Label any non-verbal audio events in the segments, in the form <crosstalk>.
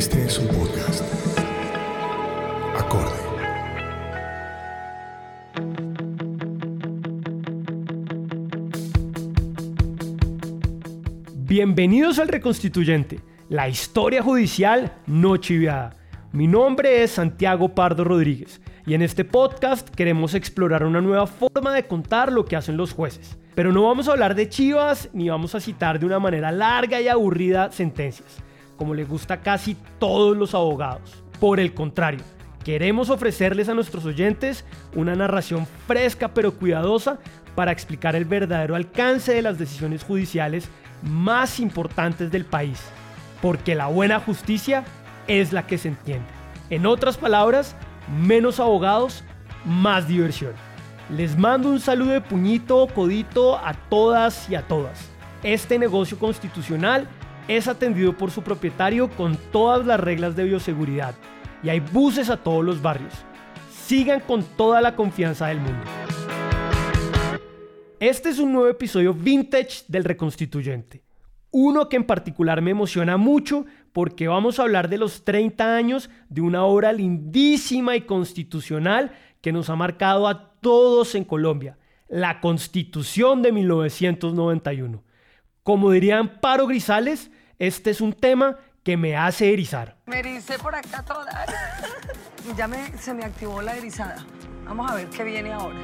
Este es un podcast. Acorde. Bienvenidos al Reconstituyente, la historia judicial no chiviada. Mi nombre es Santiago Pardo Rodríguez y en este podcast queremos explorar una nueva forma de contar lo que hacen los jueces. Pero no vamos a hablar de chivas ni vamos a citar de una manera larga y aburrida sentencias, como le gusta a casi todos los abogados. Por el contrario, queremos ofrecerles a nuestros oyentes una narración fresca pero cuidadosa para explicar el verdadero alcance de las decisiones judiciales más importantes del país, porque la buena justicia es la que se entiende. En otras palabras, menos abogados, más diversión. Les mando un saludo de puñito, codito a todas y a todas. Este negocio constitucional es atendido por su propietario con todas las reglas de bioseguridad y hay buses a todos los barrios. Sigan con toda la confianza del mundo. Este es un nuevo episodio vintage del Reconstituyente. Uno que en particular me emociona mucho porque vamos a hablar de los 30 años de una obra lindísima y constitucional que nos ha marcado a todos en Colombia, la Constitución de 1991. Como dirían Paro Grisales, este es un tema que me hace erizar. Me ericé por acá toda. <laughs> Ya me, se me activó la erizada. Vamos a ver qué viene ahora.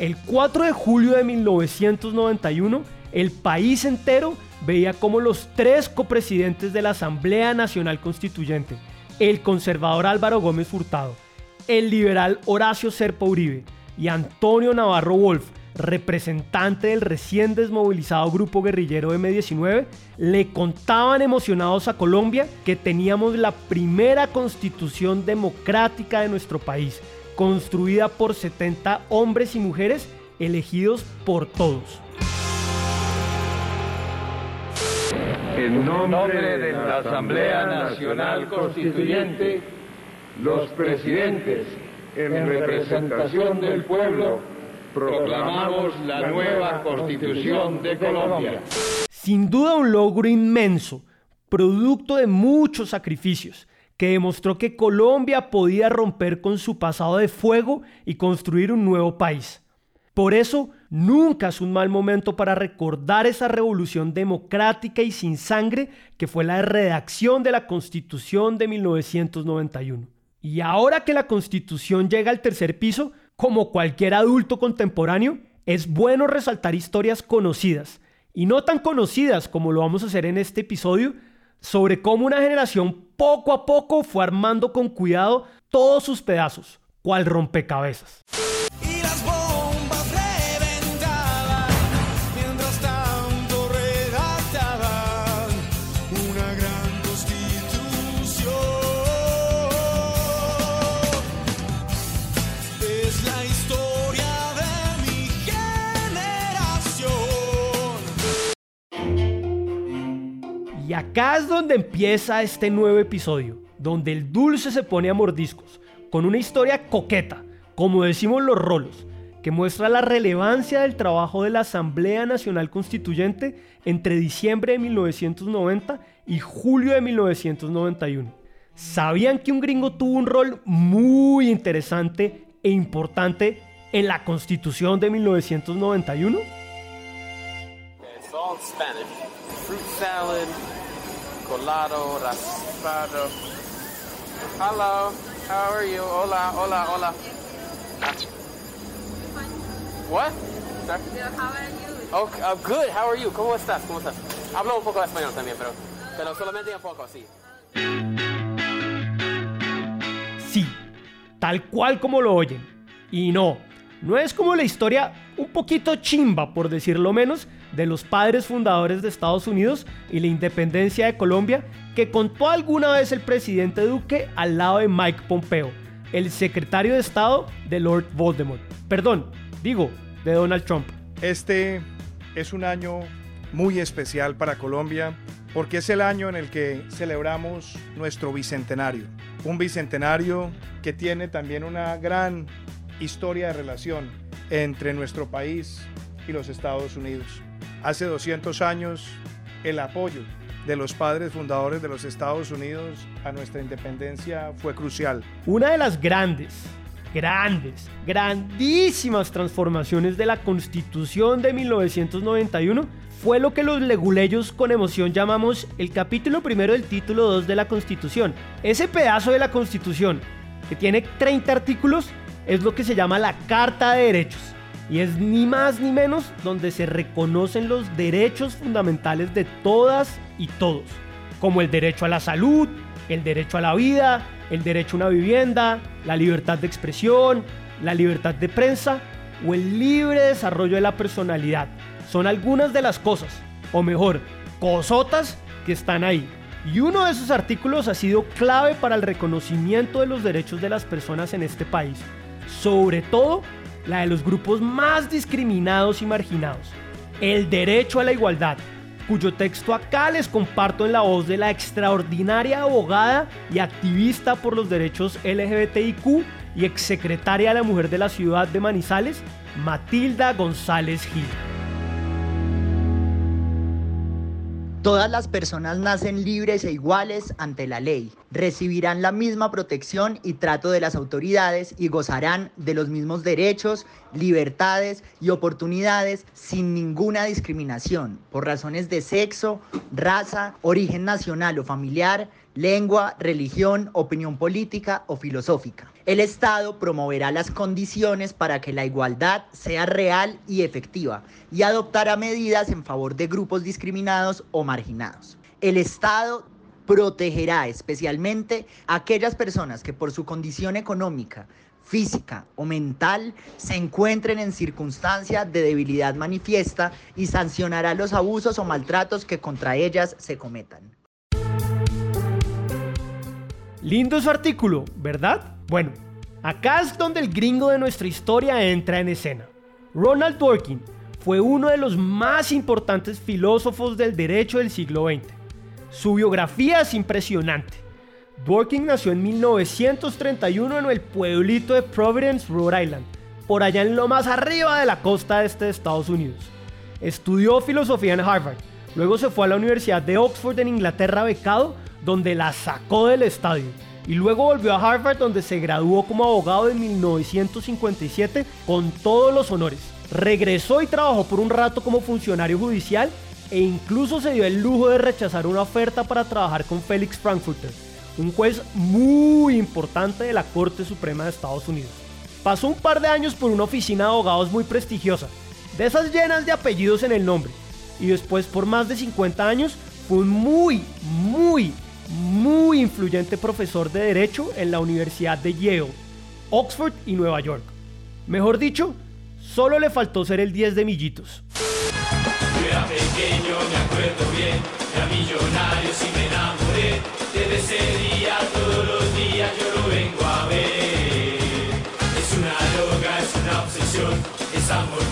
El 4 de julio de 1991, el país entero veía como los tres copresidentes de la Asamblea Nacional Constituyente, el conservador Álvaro Gómez Furtado, el liberal Horacio Serpa Uribe y Antonio Navarro Wolf, representante del recién desmovilizado grupo guerrillero M19, le contaban emocionados a Colombia que teníamos la primera constitución democrática de nuestro país, construida por 70 hombres y mujeres elegidos por todos. En nombre de la Asamblea Nacional Constituyente, los presidentes, en representación del pueblo, proclamamos la nueva Constitución de Colombia. Sin duda un logro inmenso, producto de muchos sacrificios, que demostró que Colombia podía romper con su pasado de fuego y construir un nuevo país. Por eso, nunca es un mal momento para recordar esa revolución democrática y sin sangre que fue la redacción de la Constitución de 1991. Y ahora que la Constitución llega al tercer piso, como cualquier adulto contemporáneo, es bueno resaltar historias conocidas y no tan conocidas como lo vamos a hacer en este episodio, sobre cómo una generación poco a poco fue armando con cuidado todos sus pedazos, cual rompecabezas. Acá es donde empieza este nuevo episodio, donde el dulce se pone a mordiscos, con una historia coqueta, como decimos los rolos, que muestra la relevancia del trabajo de la Asamblea Nacional Constituyente entre diciembre de 1990 y julio de 1991. ¿Sabían que un gringo tuvo un rol muy interesante e importante en la Constitución de 1991? It's all colado, raspado. Hello, how are you? Hola, hola, hola. What? Sorry? Oh, uh, good, how are you? ¿Cómo estás? ¿Cómo estás? Hablo un poco de español también, pero, pero solamente un poco así. Sí, tal cual como lo oyen. Y no, no es como la historia un poquito chimba, por decirlo menos, de los padres fundadores de Estados Unidos y la independencia de Colombia que contó alguna vez el presidente Duque al lado de Mike Pompeo, el secretario de Estado de Lord Voldemort. Perdón, digo, de Donald Trump. Este es un año muy especial para Colombia porque es el año en el que celebramos nuestro bicentenario. Un bicentenario que tiene también una gran historia de relación entre nuestro país y los Estados Unidos. Hace 200 años, el apoyo de los padres fundadores de los Estados Unidos a nuestra independencia fue crucial. Una de las grandes, grandes, grandísimas transformaciones de la Constitución de 1991 fue lo que los leguleyos con emoción llamamos el capítulo primero del título 2 de la Constitución. Ese pedazo de la Constitución, que tiene 30 artículos, es lo que se llama la Carta de Derechos. Y es ni más ni menos donde se reconocen los derechos fundamentales de todas y todos, como el derecho a la salud, el derecho a la vida, el derecho a una vivienda, la libertad de expresión, la libertad de prensa o el libre desarrollo de la personalidad. Son algunas de las cosas, o mejor, cosotas que están ahí. Y uno de esos artículos ha sido clave para el reconocimiento de los derechos de las personas en este país, sobre todo la de los grupos más discriminados y marginados. El derecho a la igualdad, cuyo texto acá les comparto en la voz de la extraordinaria abogada y activista por los derechos LGBTIQ y exsecretaria de la Mujer de la Ciudad de Manizales, Matilda González Gil. Todas las personas nacen libres e iguales ante la ley, recibirán la misma protección y trato de las autoridades y gozarán de los mismos derechos, libertades y oportunidades sin ninguna discriminación por razones de sexo, raza, origen nacional o familiar, lengua, religión, opinión política o filosófica. El Estado promoverá las condiciones para que la igualdad sea real y efectiva y adoptará medidas en favor de grupos discriminados o marginados. El Estado protegerá especialmente a aquellas personas que por su condición económica, física o mental se encuentren en circunstancias de debilidad manifiesta y sancionará los abusos o maltratos que contra ellas se cometan. Lindo su artículo, ¿verdad? Bueno, acá es donde el gringo de nuestra historia entra en escena. Ronald Dworkin fue uno de los más importantes filósofos del derecho del siglo XX. Su biografía es impresionante. Dworkin nació en 1931 en el pueblito de Providence, Rhode Island, por allá en lo más arriba de la costa este de Estados Unidos. Estudió filosofía en Harvard, luego se fue a la Universidad de Oxford en Inglaterra becado, donde la sacó del estadio, y luego volvió a Harvard donde se graduó como abogado en 1957 con todos los honores. Regresó y trabajó por un rato como funcionario judicial e incluso se dio el lujo de rechazar una oferta para trabajar con Félix Frankfurter, un juez muy importante de la Corte Suprema de Estados Unidos. Pasó un par de años por una oficina de abogados muy prestigiosa, de esas llenas de apellidos en el nombre, y después por más de 50 años fue un muy, muy, muy influyente profesor de Derecho en la Universidad de Yale, Oxford y Nueva York. Mejor dicho, solo le faltó ser el 10 de millitos. Yo era pequeño, me acuerdo bien, era millonario si me enamoré. Desde ese día, todos los días yo lo vengo a ver. Es una droga, es una obsesión, es amor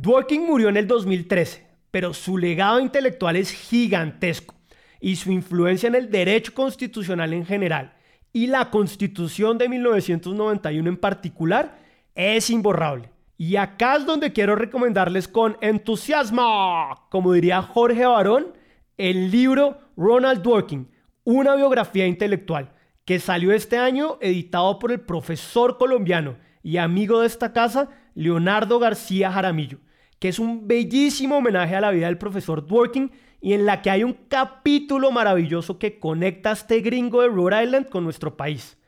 Dworkin murió en el 2013, pero su legado intelectual es gigantesco y su influencia en el derecho constitucional en general y la constitución de 1991 en particular es imborrable. Y acá es donde quiero recomendarles con entusiasmo, como diría Jorge Barón, el libro Ronald Dworkin, una biografía intelectual, que salió este año editado por el profesor colombiano y amigo de esta casa, Leonardo García Jaramillo, que es un bellísimo homenaje a la vida del profesor Dworkin y en la que hay un capítulo maravilloso que conecta a este gringo de Rhode Island con nuestro país.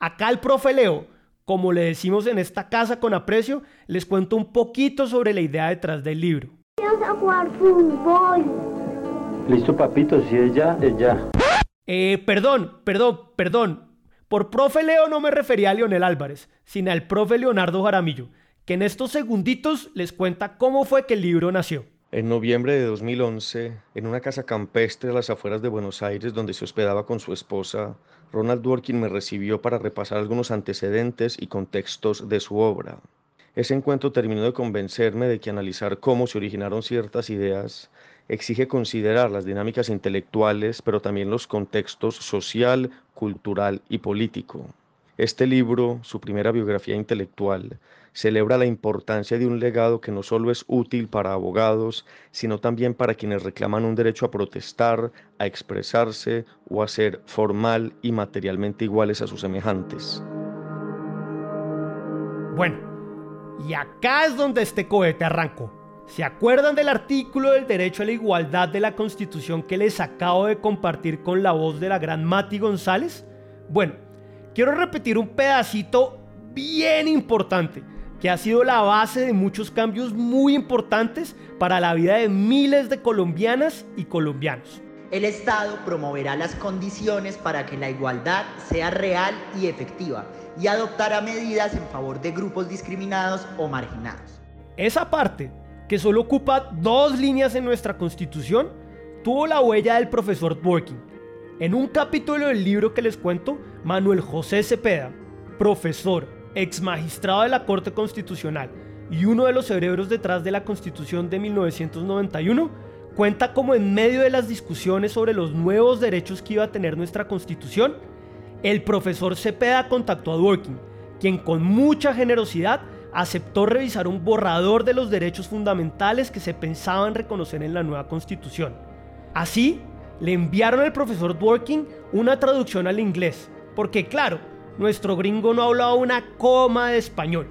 Acá el profe Leo, como le decimos en esta casa con aprecio, les cuento un poquito sobre la idea detrás del libro. Vamos a jugar fútbol. Listo, papito, si es ya, es ya. Eh, perdón, perdón, perdón. Por profe Leo no me refería a Leonel Álvarez, sino al profe Leonardo Jaramillo, que en estos segunditos les cuenta cómo fue que el libro nació. En noviembre de 2011, en una casa campestre a las afueras de Buenos Aires donde se hospedaba con su esposa, Ronald Dworkin me recibió para repasar algunos antecedentes y contextos de su obra. Ese encuentro terminó de convencerme de que analizar cómo se originaron ciertas ideas exige considerar las dinámicas intelectuales, pero también los contextos social, cultural y político. Este libro, su primera biografía intelectual, celebra la importancia de un legado que no solo es útil para abogados, sino también para quienes reclaman un derecho a protestar, a expresarse o a ser formal y materialmente iguales a sus semejantes. Bueno, y acá es donde este cohete arrancó. ¿Se acuerdan del artículo del derecho a la igualdad de la Constitución que les acabo de compartir con la voz de la gran Mati González? Bueno, quiero repetir un pedacito bien importante que ha sido la base de muchos cambios muy importantes para la vida de miles de colombianas y colombianos. El Estado promoverá las condiciones para que la igualdad sea real y efectiva y adoptará medidas en favor de grupos discriminados o marginados. Esa parte que solo ocupa dos líneas en nuestra constitución, tuvo la huella del profesor Dworkin. En un capítulo del libro que les cuento, Manuel José Cepeda, profesor, ex magistrado de la Corte Constitucional y uno de los cerebros detrás de la Constitución de 1991, cuenta como en medio de las discusiones sobre los nuevos derechos que iba a tener nuestra Constitución, el profesor Cepeda contactó a Dworkin, quien con mucha generosidad aceptó revisar un borrador de los derechos fundamentales que se pensaban reconocer en la nueva constitución. Así, le enviaron al profesor Dworkin una traducción al inglés, porque claro, nuestro gringo no hablaba una coma de español.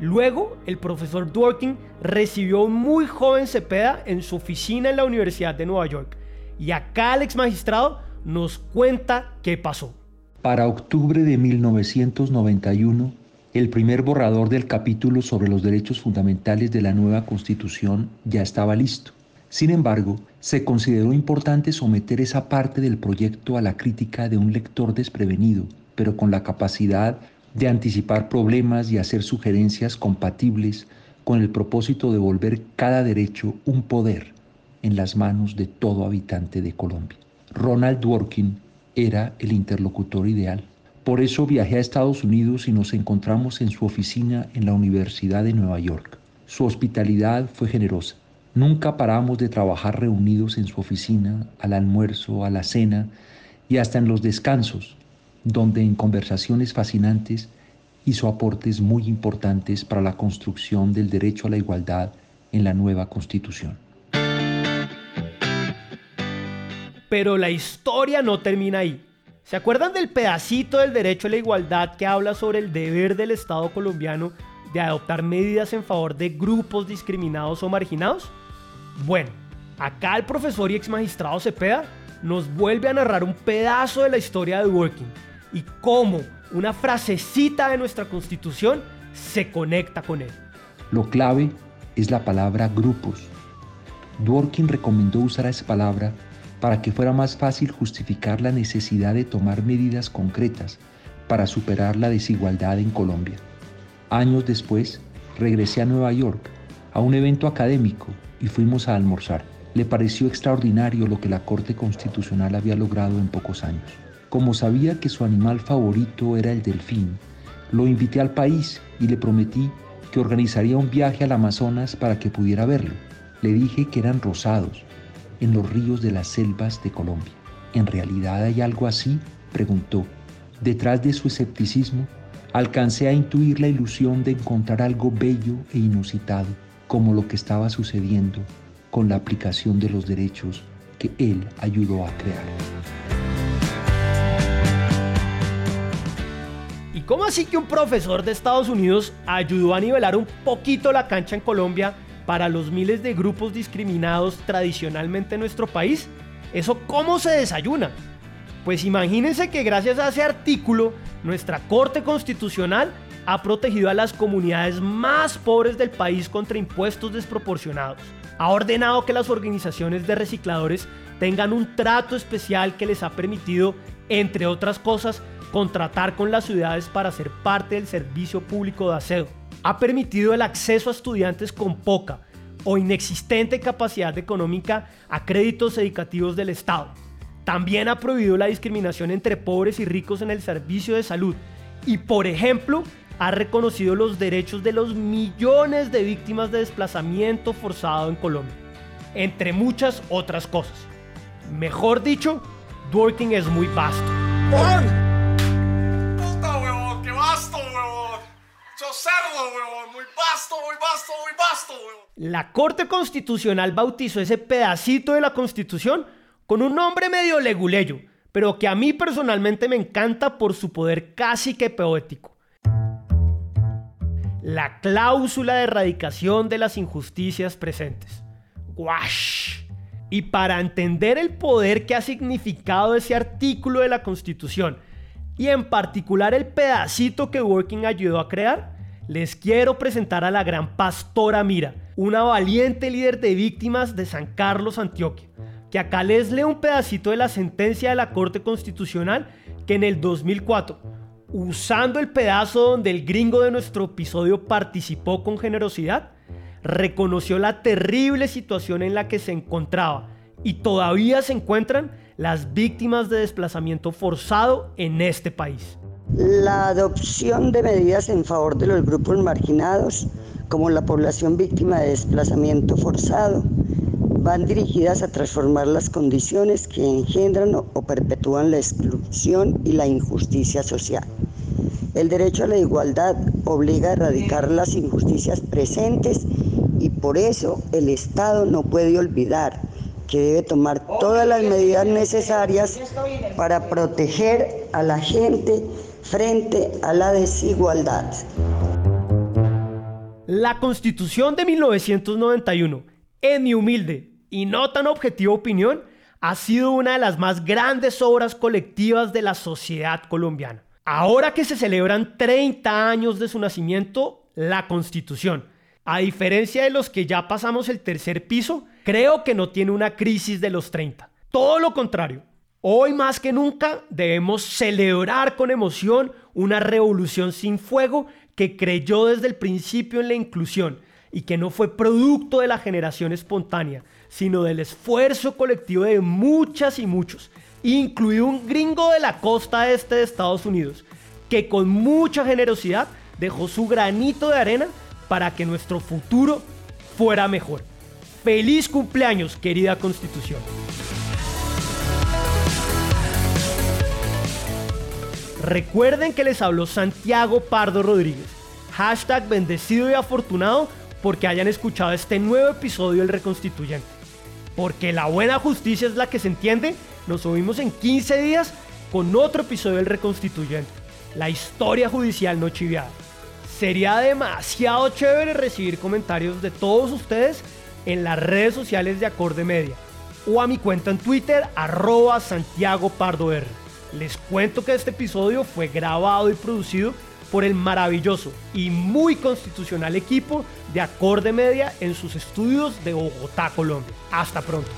Luego, el profesor Dworkin recibió un muy joven Cepeda en su oficina en la Universidad de Nueva York. Y acá el ex magistrado nos cuenta qué pasó. Para octubre de 1991, el primer borrador del capítulo sobre los derechos fundamentales de la nueva Constitución ya estaba listo. Sin embargo, se consideró importante someter esa parte del proyecto a la crítica de un lector desprevenido, pero con la capacidad de anticipar problemas y hacer sugerencias compatibles con el propósito de volver cada derecho un poder en las manos de todo habitante de Colombia. Ronald Dworkin era el interlocutor ideal. Por eso viajé a Estados Unidos y nos encontramos en su oficina en la Universidad de Nueva York. Su hospitalidad fue generosa. Nunca paramos de trabajar reunidos en su oficina, al almuerzo, a la cena y hasta en los descansos, donde en conversaciones fascinantes hizo aportes muy importantes para la construcción del derecho a la igualdad en la nueva Constitución. Pero la historia no termina ahí. ¿Se acuerdan del pedacito del derecho a la igualdad que habla sobre el deber del Estado colombiano de adoptar medidas en favor de grupos discriminados o marginados? Bueno, acá el profesor y ex magistrado Cepeda nos vuelve a narrar un pedazo de la historia de Working y cómo una frasecita de nuestra constitución se conecta con él. Lo clave es la palabra grupos. Dworkin recomendó usar esa palabra para que fuera más fácil justificar la necesidad de tomar medidas concretas para superar la desigualdad en Colombia. Años después, regresé a Nueva York a un evento académico y fuimos a almorzar. Le pareció extraordinario lo que la Corte Constitucional había logrado en pocos años. Como sabía que su animal favorito era el delfín, lo invité al país y le prometí que organizaría un viaje al Amazonas para que pudiera verlo. Le dije que eran rosados, en los ríos de las selvas de Colombia. ¿En realidad hay algo así? preguntó. Detrás de su escepticismo alcancé a intuir la ilusión de encontrar algo bello e inusitado, como lo que estaba sucediendo con la aplicación de los derechos que él ayudó a crear. Cómo así que un profesor de Estados Unidos ayudó a nivelar un poquito la cancha en Colombia para los miles de grupos discriminados tradicionalmente en nuestro país? ¿Eso cómo se desayuna? Pues imagínense que gracias a ese artículo, nuestra Corte Constitucional ha protegido a las comunidades más pobres del país contra impuestos desproporcionados. Ha ordenado que las organizaciones de recicladores tengan un trato especial que les ha permitido, entre otras cosas, contratar con las ciudades para ser parte del servicio público de aseo. Ha permitido el acceso a estudiantes con poca o inexistente capacidad económica a créditos educativos del Estado también ha prohibido la discriminación entre pobres y ricos en el servicio de salud y, por ejemplo, ha reconocido los derechos de los millones de víctimas de desplazamiento forzado en Colombia, entre muchas otras cosas. Mejor dicho, Dworkin es muy vasto. ¡Puta, ¡Yo cerdo, huevón! ¡Muy vasto, muy vasto, muy vasto, huevón! La Corte Constitucional bautizó ese pedacito de la Constitución con un nombre medio leguleyo, pero que a mí personalmente me encanta por su poder casi que poético. La cláusula de erradicación de las injusticias presentes. ¡Wash! Y para entender el poder que ha significado ese artículo de la Constitución, y en particular el pedacito que Working ayudó a crear, les quiero presentar a la gran Pastora Mira, una valiente líder de víctimas de San Carlos, Antioquia que acá les leo un pedacito de la sentencia de la Corte Constitucional que en el 2004, usando el pedazo donde el gringo de nuestro episodio participó con generosidad, reconoció la terrible situación en la que se encontraba y todavía se encuentran las víctimas de desplazamiento forzado en este país. La adopción de medidas en favor de los grupos marginados, como la población víctima de desplazamiento forzado, van dirigidas a transformar las condiciones que engendran o perpetúan la exclusión y la injusticia social. El derecho a la igualdad obliga a erradicar las injusticias presentes y por eso el Estado no puede olvidar que debe tomar todas las medidas necesarias para proteger a la gente frente a la desigualdad. La Constitución de 1991, en mi humilde y no tan objetiva opinión, ha sido una de las más grandes obras colectivas de la sociedad colombiana. Ahora que se celebran 30 años de su nacimiento, la Constitución, a diferencia de los que ya pasamos el tercer piso, creo que no tiene una crisis de los 30. Todo lo contrario. Hoy más que nunca debemos celebrar con emoción una revolución sin fuego que creyó desde el principio en la inclusión y que no fue producto de la generación espontánea, sino del esfuerzo colectivo de muchas y muchos, incluido un gringo de la costa este de Estados Unidos, que con mucha generosidad dejó su granito de arena para que nuestro futuro fuera mejor. Feliz cumpleaños, querida Constitución. Recuerden que les habló Santiago Pardo Rodríguez. Hashtag bendecido y afortunado porque hayan escuchado este nuevo episodio del Reconstituyente. Porque la buena justicia es la que se entiende. Nos subimos en 15 días con otro episodio del Reconstituyente. La historia judicial no chiviada. Sería demasiado chévere recibir comentarios de todos ustedes en las redes sociales de Acorde Media o a mi cuenta en Twitter arroba Santiago Pardo R. Les cuento que este episodio fue grabado y producido por el maravilloso y muy constitucional equipo de Acorde Media en sus estudios de Bogotá, Colombia. Hasta pronto.